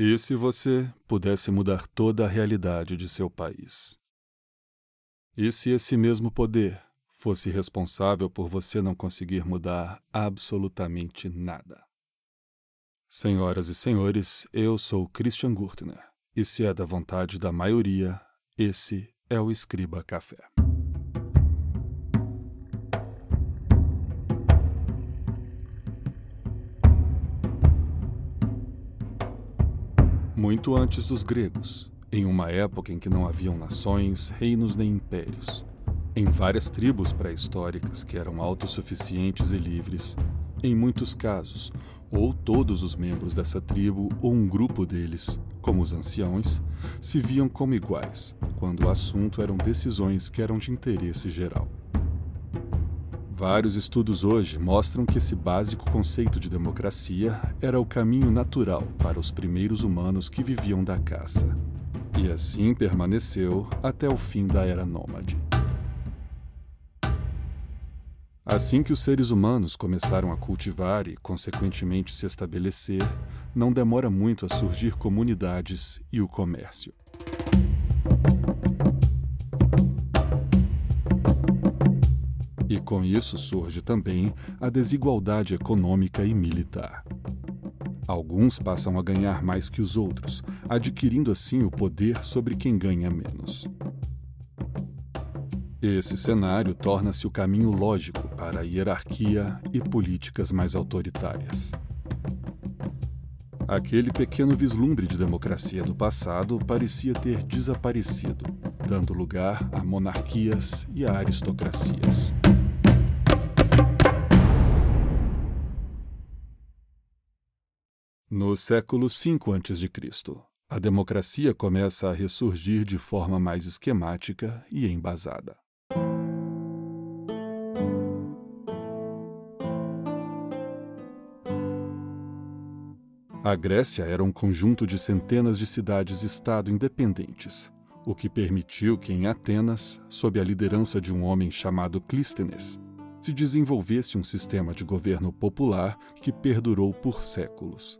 E se você pudesse mudar toda a realidade de seu país? E se esse mesmo poder fosse responsável por você não conseguir mudar absolutamente nada? Senhoras e senhores, eu sou Christian Gurtner, e se é da vontade da maioria, esse é o Escriba Café. Muito antes dos gregos, em uma época em que não haviam nações, reinos nem impérios, em várias tribos pré-históricas que eram autossuficientes e livres, em muitos casos, ou todos os membros dessa tribo ou um grupo deles, como os anciãos, se viam como iguais, quando o assunto eram decisões que eram de interesse geral. Vários estudos hoje mostram que esse básico conceito de democracia era o caminho natural para os primeiros humanos que viviam da caça. E assim permaneceu até o fim da era nômade. Assim que os seres humanos começaram a cultivar e, consequentemente, se estabelecer, não demora muito a surgir comunidades e o comércio. Com isso surge também a desigualdade econômica e militar. Alguns passam a ganhar mais que os outros, adquirindo assim o poder sobre quem ganha menos. Esse cenário torna-se o caminho lógico para a hierarquia e políticas mais autoritárias. Aquele pequeno vislumbre de democracia do passado parecia ter desaparecido, dando lugar a monarquias e a aristocracias. No século V a.C., a democracia começa a ressurgir de forma mais esquemática e embasada. A Grécia era um conjunto de centenas de cidades-estado independentes, o que permitiu que em Atenas, sob a liderança de um homem chamado Clístenes, se desenvolvesse um sistema de governo popular que perdurou por séculos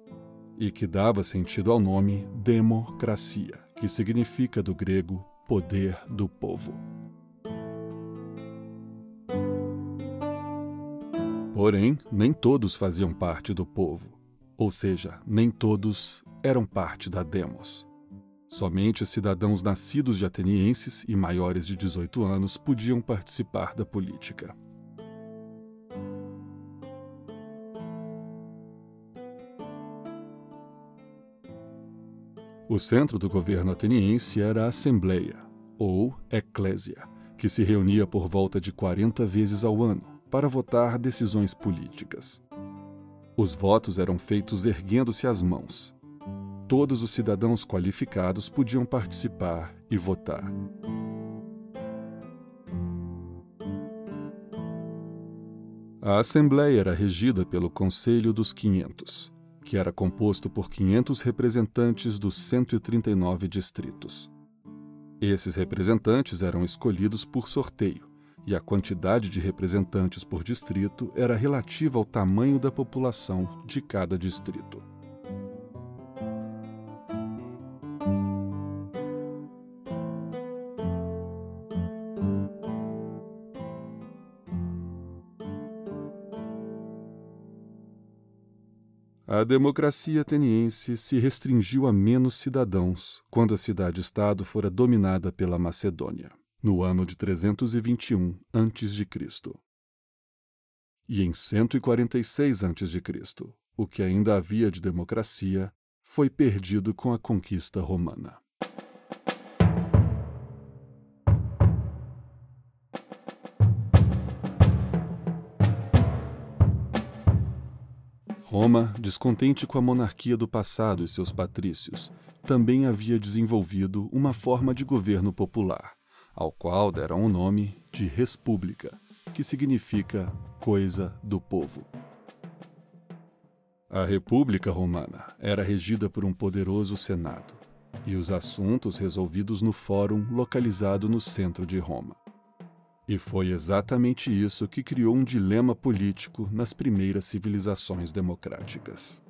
e que dava sentido ao nome democracia, que significa do grego poder do povo. Porém, nem todos faziam parte do povo, ou seja, nem todos eram parte da demos. Somente cidadãos nascidos de atenienses e maiores de 18 anos podiam participar da política. O centro do governo ateniense era a Assembleia, ou Eclésia, que se reunia por volta de 40 vezes ao ano para votar decisões políticas. Os votos eram feitos erguendo-se as mãos. Todos os cidadãos qualificados podiam participar e votar. A Assembleia era regida pelo Conselho dos 500, que era composto por 500 representantes dos 139 distritos. Esses representantes eram escolhidos por sorteio, e a quantidade de representantes por distrito era relativa ao tamanho da população de cada distrito. A democracia ateniense se restringiu a menos cidadãos quando a cidade-estado fora dominada pela Macedônia, no ano de 321 a.C. E em 146 a.C., o que ainda havia de democracia foi perdido com a conquista romana. Roma, descontente com a monarquia do passado e seus patrícios, também havia desenvolvido uma forma de governo popular, ao qual deram o nome de República, que significa coisa do povo. A República Romana era regida por um poderoso Senado, e os assuntos resolvidos no fórum localizado no centro de Roma. E foi exatamente isso que criou um dilema político nas primeiras civilizações democráticas.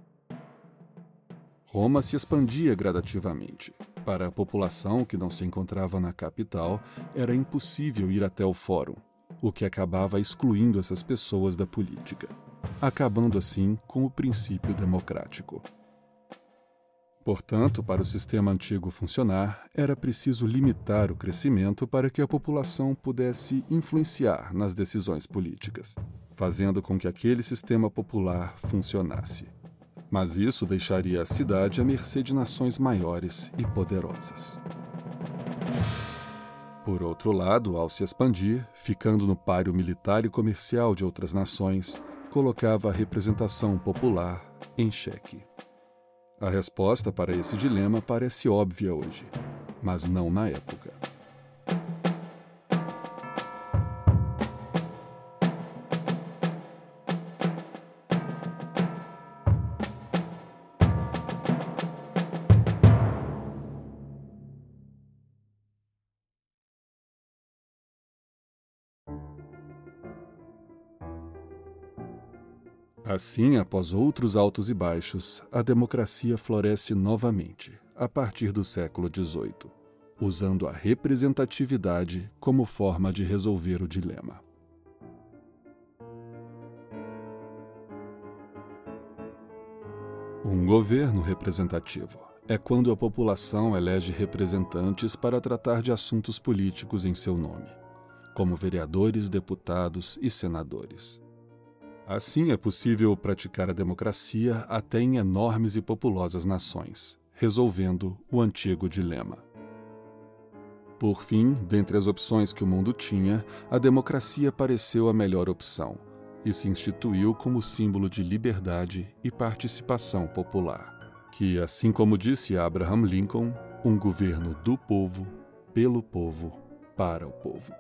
Roma se expandia gradativamente. Para a população que não se encontrava na capital, era impossível ir até o fórum, o que acabava excluindo essas pessoas da política, acabando assim com o princípio democrático. Portanto, para o sistema antigo funcionar, era preciso limitar o crescimento para que a população pudesse influenciar nas decisões políticas, fazendo com que aquele sistema popular funcionasse mas isso deixaria a cidade à mercê de nações maiores e poderosas. Por outro lado, ao se expandir, ficando no páreo militar e comercial de outras nações, colocava a representação popular em xeque. A resposta para esse dilema parece óbvia hoje, mas não na época. Assim, após outros altos e baixos, a democracia floresce novamente, a partir do século XVIII, usando a representatividade como forma de resolver o dilema. Um governo representativo é quando a população elege representantes para tratar de assuntos políticos em seu nome, como vereadores, deputados e senadores. Assim é possível praticar a democracia até em enormes e populosas nações, resolvendo o antigo dilema. Por fim, dentre as opções que o mundo tinha, a democracia pareceu a melhor opção e se instituiu como símbolo de liberdade e participação popular, que, assim como disse Abraham Lincoln, um governo do povo, pelo povo, para o povo.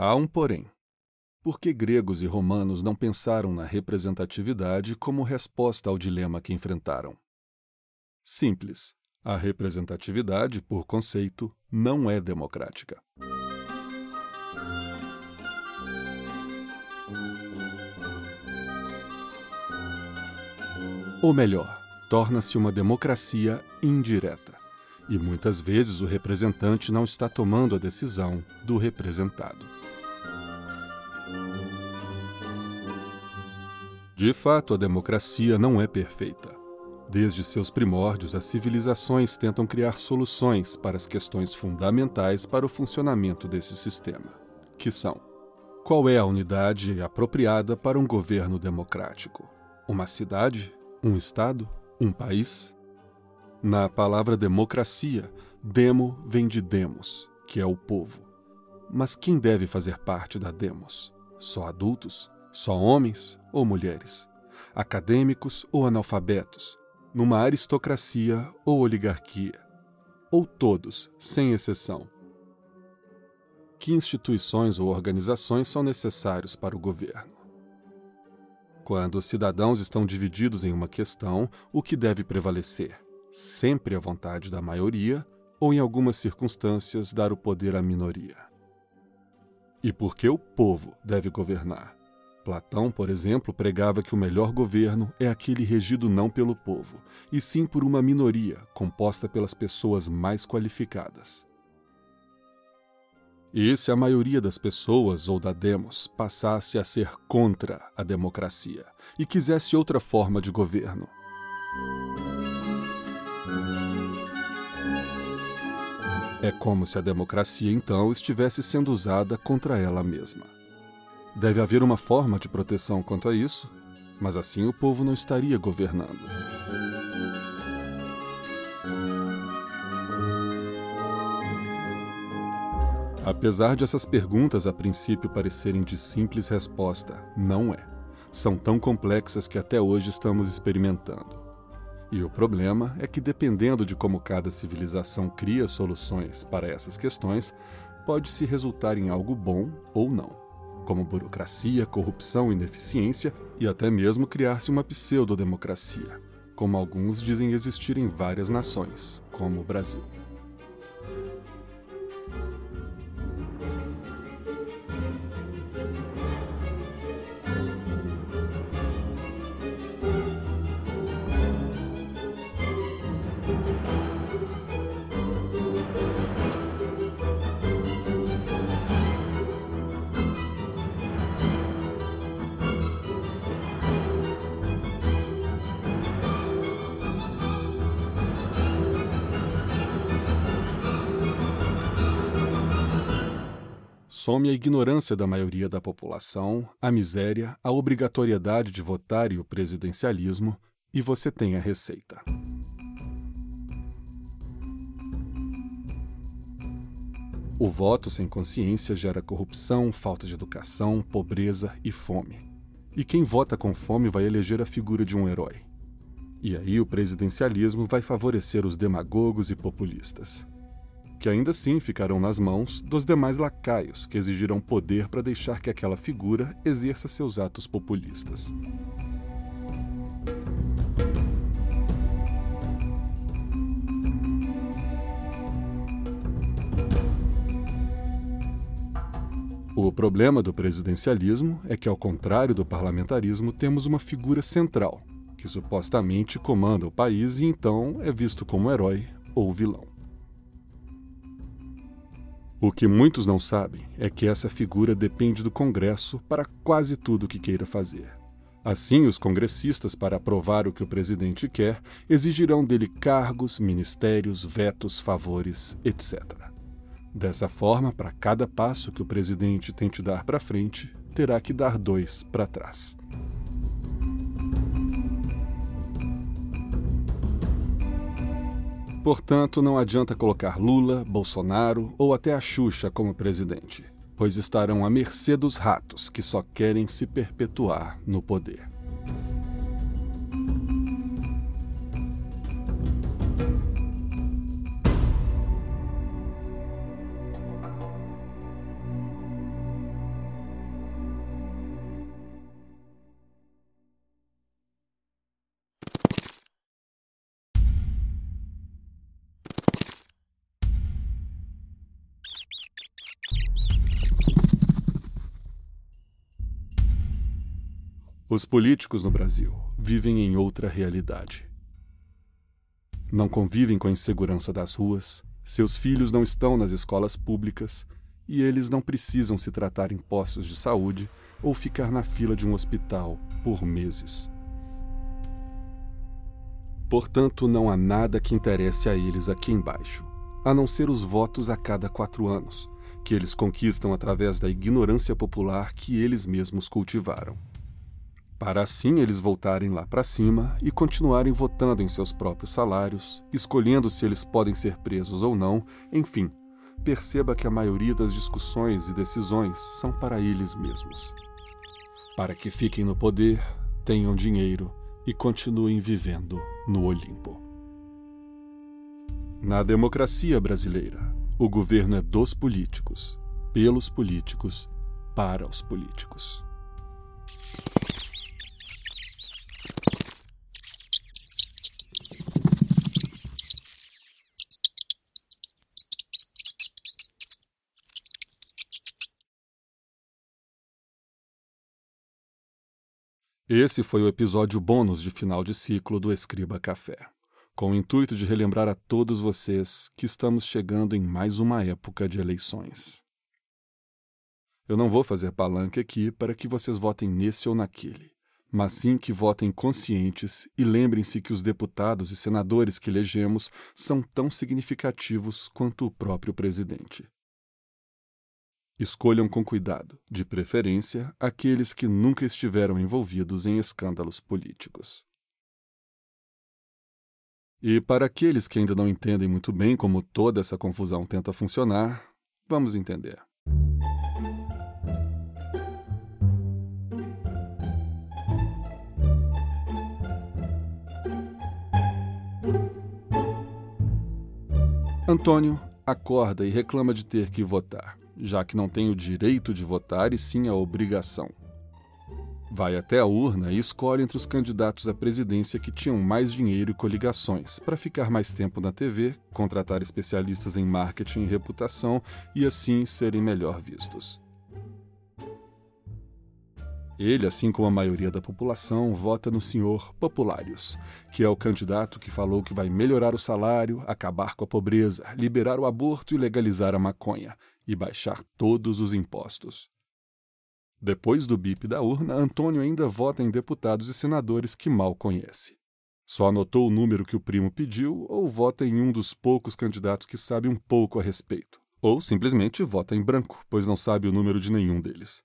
Há um porém. Por que gregos e romanos não pensaram na representatividade como resposta ao dilema que enfrentaram? Simples. A representatividade, por conceito, não é democrática. Ou melhor, torna-se uma democracia indireta. E muitas vezes o representante não está tomando a decisão do representado. De fato, a democracia não é perfeita. Desde seus primórdios, as civilizações tentam criar soluções para as questões fundamentais para o funcionamento desse sistema, que são: qual é a unidade apropriada para um governo democrático? Uma cidade? Um estado? Um país? Na palavra democracia, demo vem de demos, que é o povo. Mas quem deve fazer parte da demos? Só adultos? Só homens ou mulheres? Acadêmicos ou analfabetos? Numa aristocracia ou oligarquia? Ou todos, sem exceção? Que instituições ou organizações são necessários para o governo? Quando os cidadãos estão divididos em uma questão, o que deve prevalecer? Sempre a vontade da maioria ou, em algumas circunstâncias, dar o poder à minoria? E por que o povo deve governar? Platão, por exemplo, pregava que o melhor governo é aquele regido não pelo povo, e sim por uma minoria composta pelas pessoas mais qualificadas. E se a maioria das pessoas ou da demos passasse a ser contra a democracia e quisesse outra forma de governo? É como se a democracia então estivesse sendo usada contra ela mesma. Deve haver uma forma de proteção quanto a isso, mas assim o povo não estaria governando. Apesar de essas perguntas a princípio parecerem de simples resposta, não é. são tão complexas que até hoje estamos experimentando. E o problema é que, dependendo de como cada civilização cria soluções para essas questões, pode-se resultar em algo bom ou não, como burocracia, corrupção, ineficiência e até mesmo criar-se uma pseudo-democracia, como alguns dizem existir em várias nações, como o Brasil. Some a ignorância da maioria da população, a miséria, a obrigatoriedade de votar e o presidencialismo, e você tem a receita. O voto sem consciência gera corrupção, falta de educação, pobreza e fome. E quem vota com fome vai eleger a figura de um herói. E aí o presidencialismo vai favorecer os demagogos e populistas que ainda assim ficarão nas mãos dos demais lacaios que exigirão poder para deixar que aquela figura exerça seus atos populistas. O problema do presidencialismo é que, ao contrário do parlamentarismo, temos uma figura central, que supostamente comanda o país e então é visto como herói ou vilão. O que muitos não sabem é que essa figura depende do Congresso para quase tudo o que queira fazer. Assim, os congressistas, para aprovar o que o presidente quer, exigirão dele cargos, ministérios, vetos, favores, etc. Dessa forma, para cada passo que o presidente tente dar para frente, terá que dar dois para trás. Portanto, não adianta colocar Lula, Bolsonaro ou até a Xuxa como presidente, pois estarão à mercê dos ratos que só querem se perpetuar no poder. Os políticos no Brasil vivem em outra realidade. Não convivem com a insegurança das ruas, seus filhos não estão nas escolas públicas e eles não precisam se tratar em postos de saúde ou ficar na fila de um hospital por meses. Portanto, não há nada que interesse a eles aqui embaixo, a não ser os votos a cada quatro anos, que eles conquistam através da ignorância popular que eles mesmos cultivaram para assim eles voltarem lá para cima e continuarem votando em seus próprios salários, escolhendo se eles podem ser presos ou não, enfim, perceba que a maioria das discussões e decisões são para eles mesmos. Para que fiquem no poder, tenham dinheiro e continuem vivendo no Olimpo. Na democracia brasileira, o governo é dos políticos, pelos políticos, para os políticos. Esse foi o episódio bônus de final de ciclo do Escriba Café, com o intuito de relembrar a todos vocês que estamos chegando em mais uma época de eleições. Eu não vou fazer palanque aqui para que vocês votem nesse ou naquele, mas sim que votem conscientes e lembrem-se que os deputados e senadores que elegemos são tão significativos quanto o próprio presidente. Escolham com cuidado, de preferência, aqueles que nunca estiveram envolvidos em escândalos políticos. E para aqueles que ainda não entendem muito bem como toda essa confusão tenta funcionar, vamos entender. Antônio acorda e reclama de ter que votar já que não tem o direito de votar e sim a obrigação. Vai até a urna e escolhe entre os candidatos à presidência que tinham mais dinheiro e coligações, para ficar mais tempo na TV, contratar especialistas em marketing e reputação e assim serem melhor vistos. Ele, assim como a maioria da população, vota no senhor Populários, que é o candidato que falou que vai melhorar o salário, acabar com a pobreza, liberar o aborto e legalizar a maconha, e baixar todos os impostos. Depois do bip da urna, Antônio ainda vota em deputados e senadores que mal conhece. Só anotou o número que o primo pediu ou vota em um dos poucos candidatos que sabe um pouco a respeito. Ou simplesmente vota em branco, pois não sabe o número de nenhum deles.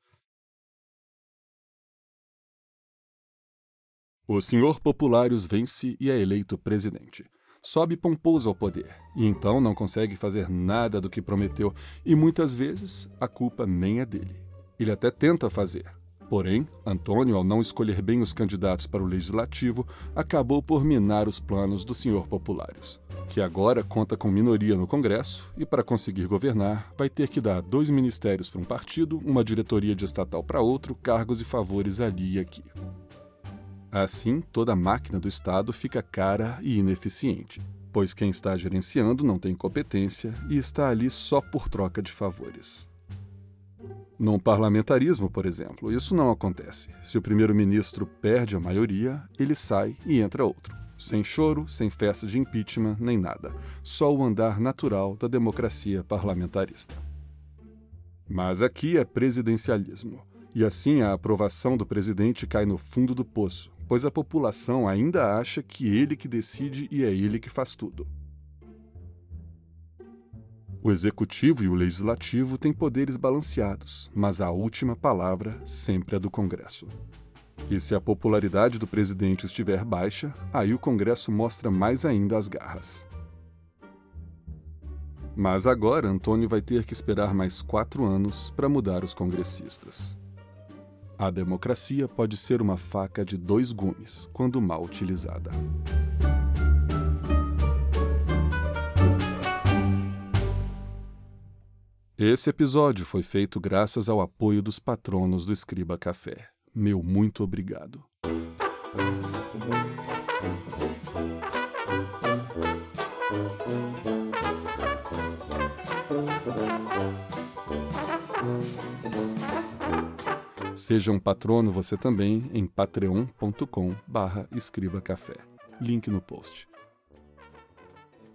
O senhor Populários vence e é eleito presidente. Sobe pomposo ao poder, e então não consegue fazer nada do que prometeu, e muitas vezes a culpa nem é dele. Ele até tenta fazer. Porém, Antônio, ao não escolher bem os candidatos para o legislativo, acabou por minar os planos do senhor Populários, que agora conta com minoria no Congresso e, para conseguir governar, vai ter que dar dois ministérios para um partido, uma diretoria de estatal para outro, cargos e favores ali e aqui. Assim, toda a máquina do Estado fica cara e ineficiente, pois quem está gerenciando não tem competência e está ali só por troca de favores. Num parlamentarismo, por exemplo, isso não acontece. Se o primeiro-ministro perde a maioria, ele sai e entra outro. Sem choro, sem festa de impeachment, nem nada. Só o andar natural da democracia parlamentarista. Mas aqui é presidencialismo. E assim a aprovação do presidente cai no fundo do poço, pois a população ainda acha que ele que decide e é ele que faz tudo. O executivo e o legislativo têm poderes balanceados, mas a última palavra sempre é do Congresso. E se a popularidade do presidente estiver baixa, aí o Congresso mostra mais ainda as garras. Mas agora Antônio vai ter que esperar mais quatro anos para mudar os congressistas. A democracia pode ser uma faca de dois gumes quando mal utilizada. Esse episódio foi feito graças ao apoio dos patronos do Escriba Café. Meu muito obrigado. Seja um patrono você também em patreon.com escribacafé. Link no post.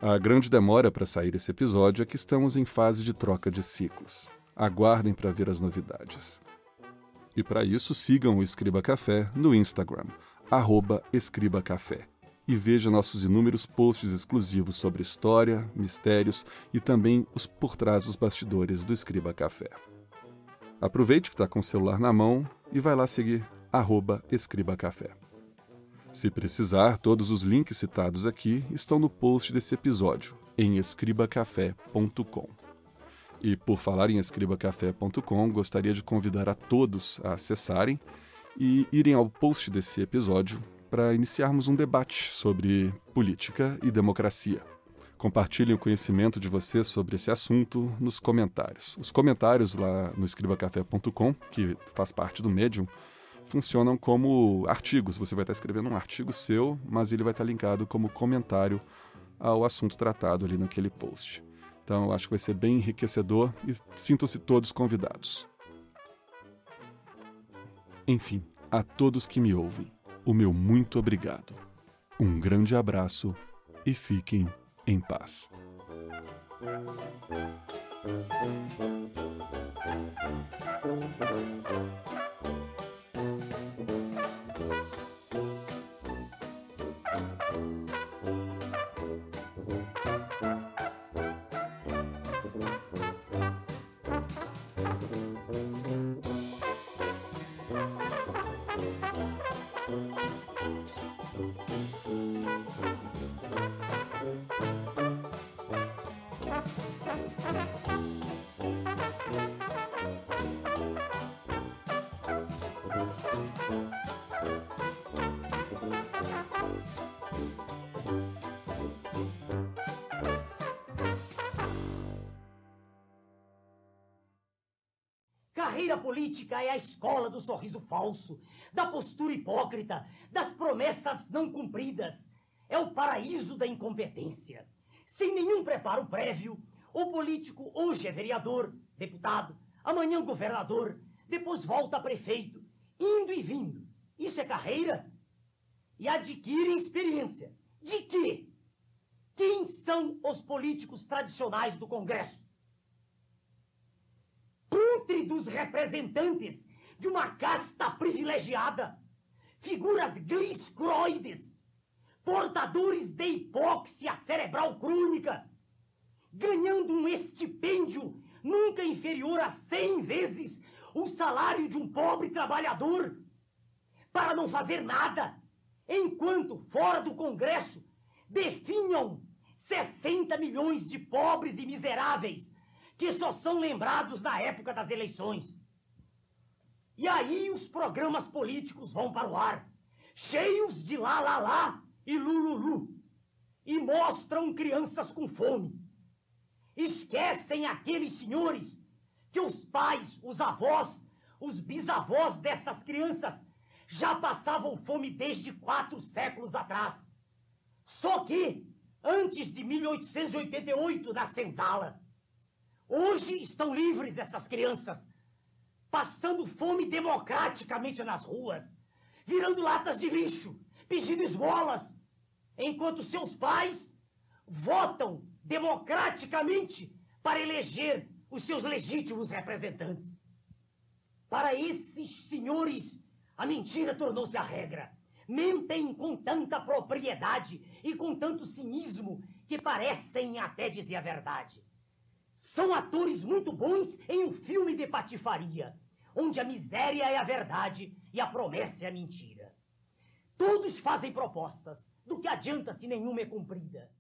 A grande demora para sair esse episódio é que estamos em fase de troca de ciclos. Aguardem para ver as novidades. E para isso, sigam o Escriba Café no Instagram, arroba Escriba Café. E veja nossos inúmeros posts exclusivos sobre história, mistérios e também os por trás dos bastidores do Escriba Café. Aproveite que está com o celular na mão e vai lá seguir arroba Escriba Café. Se precisar, todos os links citados aqui estão no post desse episódio, em escribacafé.com. E por falar em escribacafé.com, gostaria de convidar a todos a acessarem e irem ao post desse episódio para iniciarmos um debate sobre política e democracia. Compartilhem o conhecimento de vocês sobre esse assunto nos comentários. Os comentários lá no escribacafé.com, que faz parte do Medium, funcionam como artigos. Você vai estar escrevendo um artigo seu, mas ele vai estar linkado como comentário ao assunto tratado ali naquele post. Então, eu acho que vai ser bem enriquecedor e sintam-se todos convidados. Enfim, a todos que me ouvem, o meu muito obrigado. Um grande abraço e fiquem em paz. Carreira política é a escola do sorriso falso, da postura hipócrita, das promessas não cumpridas. É o paraíso da incompetência. Sem nenhum preparo prévio, o político hoje é vereador, deputado, amanhã governador, depois volta a prefeito, indo e vindo. Isso é carreira? E adquire experiência. De quê? Quem são os políticos tradicionais do Congresso? Pútridos representantes de uma casta privilegiada, figuras gliscroides, portadores de hipóxia cerebral crônica, ganhando um estipêndio nunca inferior a cem vezes o salário de um pobre trabalhador, para não fazer nada, enquanto fora do Congresso definham 60 milhões de pobres e miseráveis que só são lembrados na época das eleições. E aí os programas políticos vão para o ar, cheios de lá lá lá e lululu, e mostram crianças com fome. Esquecem aqueles senhores que os pais, os avós, os bisavós dessas crianças já passavam fome desde quatro séculos atrás. Só que, antes de 1888, na senzala, hoje estão livres essas crianças, passando fome democraticamente nas ruas, virando latas de lixo, pedindo esmolas, enquanto seus pais votam democraticamente para eleger os seus legítimos representantes. Para esses senhores, a mentira tornou-se a regra. Mentem com tanta propriedade e com tanto cinismo que parecem até dizer a verdade. São atores muito bons em um filme de patifaria, onde a miséria é a verdade e a promessa é a mentira. Todos fazem propostas, do que adianta se nenhuma é cumprida.